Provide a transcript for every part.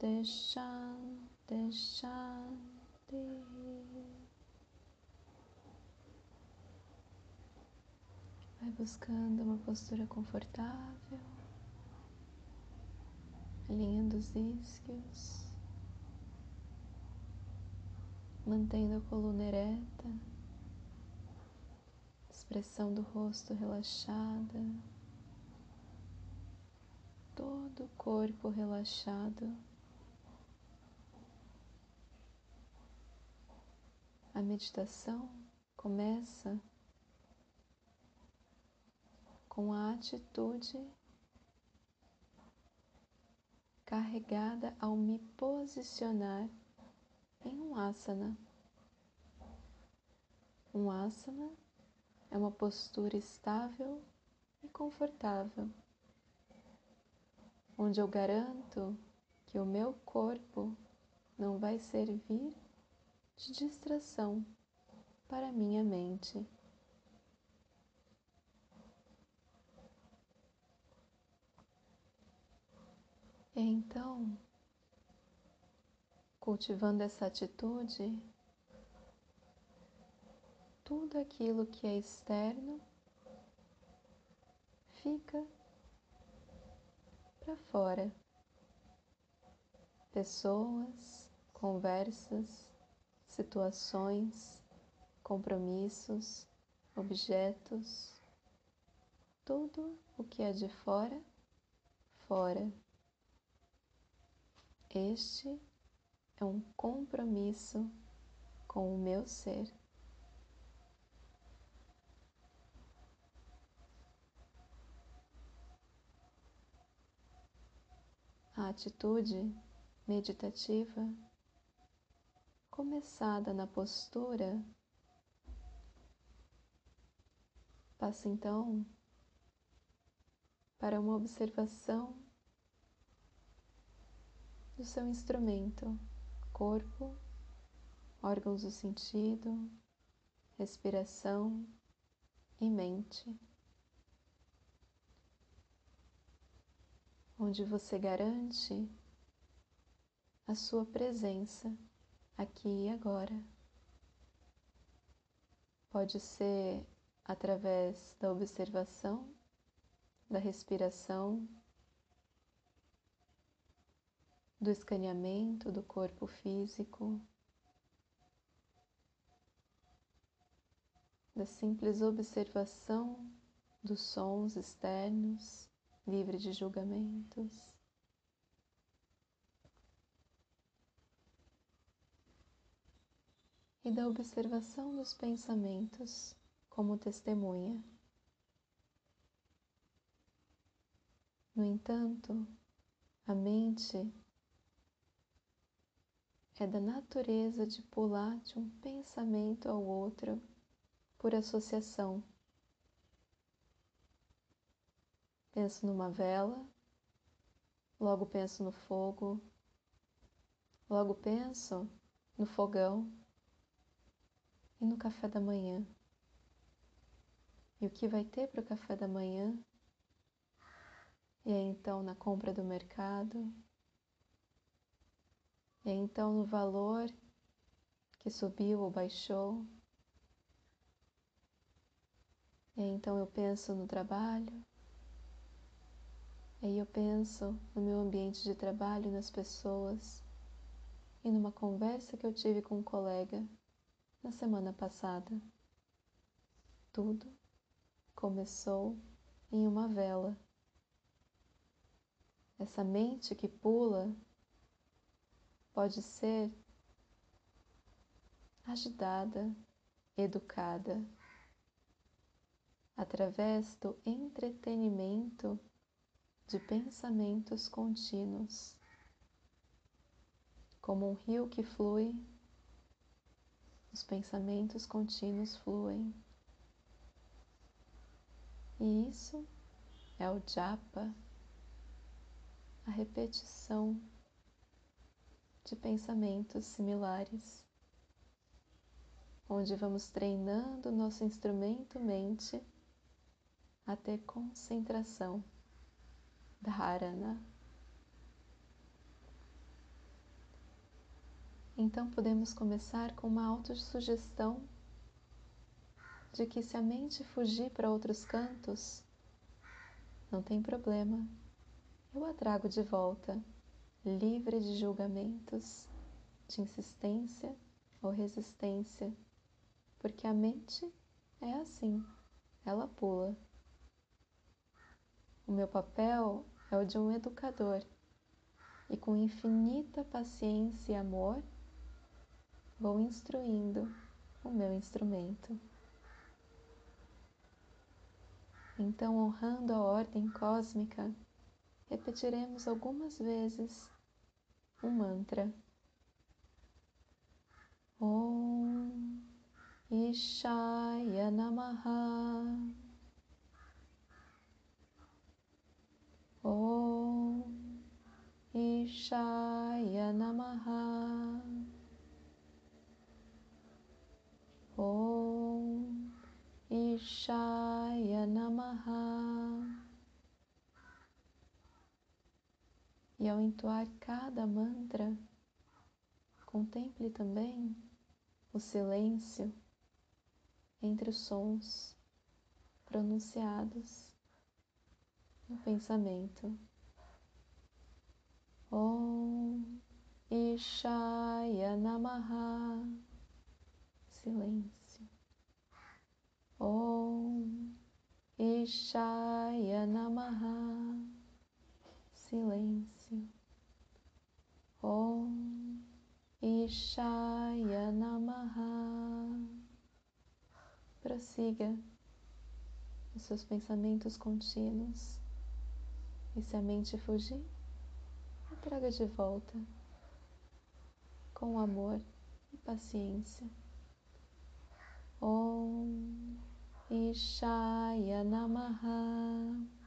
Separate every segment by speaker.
Speaker 1: Shanti Shanti Vai buscando uma postura confortável, alinhando os isquios, mantendo a coluna ereta, expressão do rosto relaxada, todo o corpo relaxado. A meditação começa com a atitude carregada ao me posicionar em um asana. Um asana é uma postura estável e confortável, onde eu garanto que o meu corpo não vai servir de distração para minha mente. Então, cultivando essa atitude, tudo aquilo que é externo fica para fora. Pessoas, conversas, situações, compromissos, objetos, tudo o que é de fora, fora. Este é um compromisso com o meu ser. A atitude meditativa, começada na postura, passa então para uma observação do seu instrumento, corpo, órgãos do sentido, respiração e mente. Onde você garante a sua presença aqui e agora. Pode ser através da observação, da respiração, do escaneamento do corpo físico, da simples observação dos sons externos, livre de julgamentos. E da observação dos pensamentos como testemunha. No entanto, a mente é da natureza de pular de um pensamento ao outro por associação. Penso numa vela, logo penso no fogo, logo penso no fogão e no café da manhã. E o que vai ter para o café da manhã? E aí então na compra do mercado, e então no valor que subiu ou baixou. E então eu penso no trabalho. E aí eu penso no meu ambiente de trabalho, nas pessoas. E numa conversa que eu tive com um colega na semana passada. Tudo começou em uma vela. Essa mente que pula pode ser agitada, educada, através do entretenimento de pensamentos contínuos, como um rio que flui, os pensamentos contínuos fluem. E isso é o japa, a repetição de pensamentos similares, onde vamos treinando nosso instrumento mente a ter concentração, dharana. Então podemos começar com uma autossugestão de que se a mente fugir para outros cantos, não tem problema, eu a trago de volta livre de julgamentos, de insistência ou resistência, porque a mente é assim, ela pula. O meu papel é o de um educador e com infinita paciência e amor vou instruindo o meu instrumento. Então, honrando a ordem cósmica, repetiremos algumas vezes um mantra. Om Ishaya Namaha. Om Ishaya Namaha. Om Ishaya Namaha. E ao entoar cada mantra, contemple também o silêncio entre os sons pronunciados no pensamento. Om Ishaya Namaha. Silêncio. Om Ishaya Namaha. Silêncio. Om Ishaya Namaha. Prossiga os seus pensamentos contínuos e se a mente fugir, traga de volta com amor e paciência. Om Ishaya Namaha.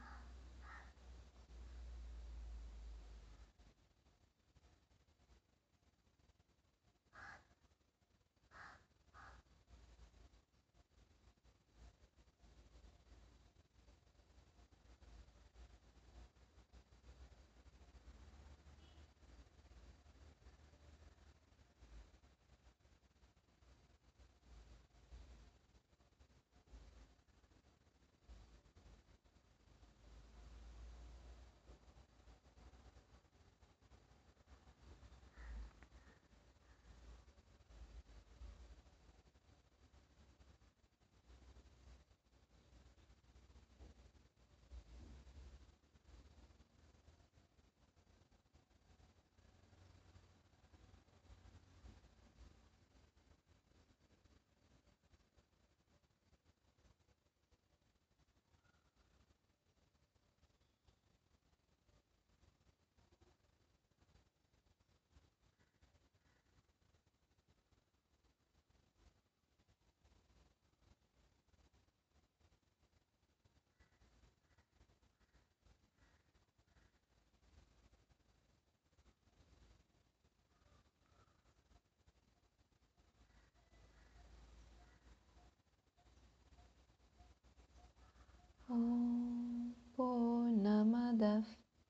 Speaker 1: Om Purnamadav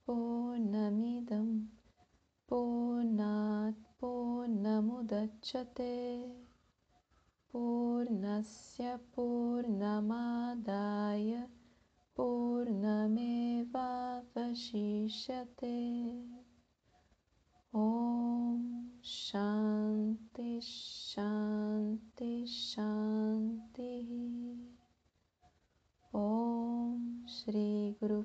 Speaker 1: Purnamidam Purnat Purnamudachyate Purnasya Purnamadaya Purnameva Vashishyate Om Shanti Shanti Shanti Om